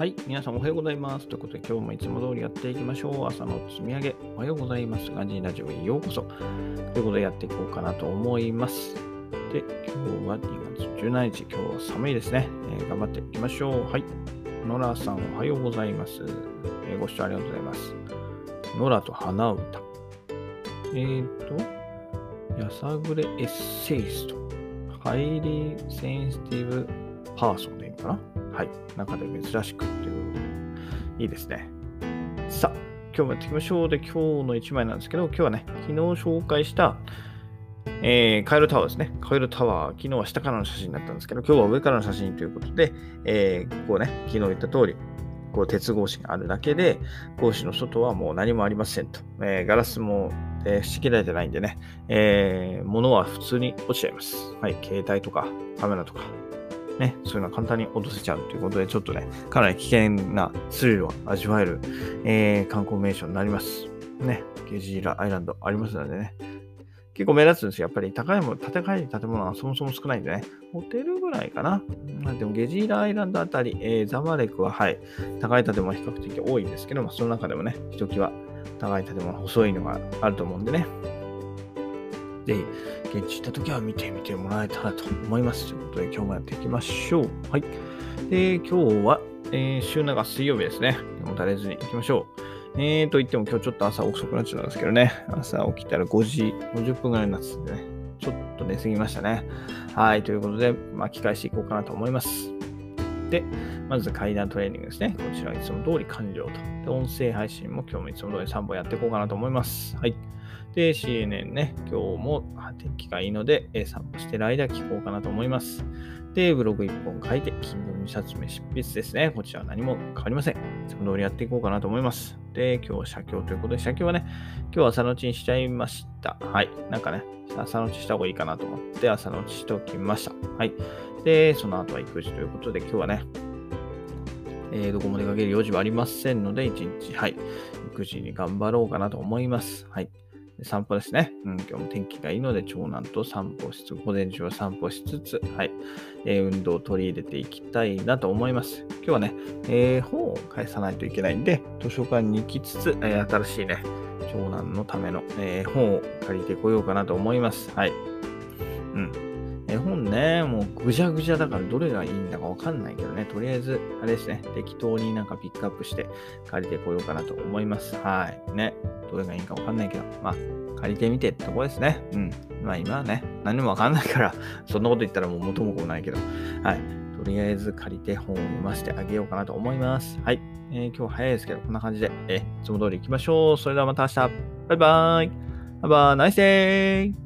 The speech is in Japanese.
はい、皆さんおはようございます。ということで、今日もいつも通りやっていきましょう。朝の積み上げ、おはようございます。ガジーラジオへようこそ。ということで、やっていこうかなと思います。で、今日は2月17日、今日は寒いですね。えー頑張っていきましょう。はい。ノラさん、おはようございます。えーご視聴ありがとうございます。ノラと花歌。えーと、やさぐれエッセイスト。highly sensitive person でいいのかな？はい。中で珍しくっていうことで、いいですね。さあ、今日もやっていきましょう。で、今日の1枚なんですけど、今日はね、昨日紹介した、えーカエルタワーですね。カエルタワー、昨日は下からの写真だったんですけど、今日は上からの写真ということで、えーこうね、昨日言った通り、こう鉄格子があるだけで、格子の外はもう何もありませんと。えーガラスも、えー、仕切られてないんでね、えー物は普通に落ちちゃいます。はい、携帯とかカメラとか、ね、そういうのは簡単に落とせちゃうということで、ちょっとね、かなり危険なスリルを味わえる、えー観光名所になります。ね、ゲジーラアイランドありますのでね、結構目立つんですよ。やっぱり高いもの、建て替え建物はそもそも少ないんでね、ホテルぐらいかな。でもゲジーラアイランドあたり、えーザマレクは、はい、高い建物は比較的多いんですけども、その中でもね、ひときわ高い建物、細いのがあると思うんでね、ぜひ、現地行った時は見てみてもらえたらと思います。ということで、今日もやっていきましょう。はい。で、今日は、えー週長水曜日ですね。もたれずに行きましょう。えーと言っても今日ちょっと朝遅くなっちゃうんですけどね。朝起きたら5時50分ぐらいになってたんでね。ちょっと寝すぎましたね。はい。ということで、巻き返していこうかなと思います。で、まず階段トレーニングですね。こちらいつも通り完了と。で、音声配信も今日もいつも通り3本やっていこうかなと思います。はい。で、CNN ね、今日も天気がいいので、散歩してる間聞こうかなと思います。で、ブログ1本書いて、Kindle 2冊目執筆ですね。こちらは何も変わりません。いつも通りやっていこうかなと思います。で、今日は写経ということで、写経はね、今日は朝のうちにしちゃいました。はい。なんかね、朝のうちした方がいいかなと思って、朝のうちしておきました。はい。で、その後は育児ということで、今日はね、えーどこも出かける用事はありませんので、一日、はい、育児に頑張ろうかなと思います。はい。散歩ですね。うん、今日も天気がいいので、長男と散歩しつつ、午前中は散歩しつつ、はい、えー運動を取り入れていきたいなと思います。今日はね、えー本を返さないといけないんで、図書館に行きつつ、えー新しいね、長男のための、え本を借りてこようかなと思います。はい。うん。絵本ね、もうぐじゃぐじゃだからどれがいいんだかわかんないけどね、とりあえず、あれですね、適当になんかピックアップして借りてこようかなと思います。はい。ね、どれがいいかわかんないけど、まあ、借りてみてってとこですね。うん。まあ今はね、何もわかんないから、そんなこと言ったらもう元も子もないけど、はい。とりあえず借りて本を読ませてあげようかなと思います。はい。えー今日早いですけど、こんな感じで、えーいつも通り行きましょう。それではまた明日。バイバーイ。Have a nice day!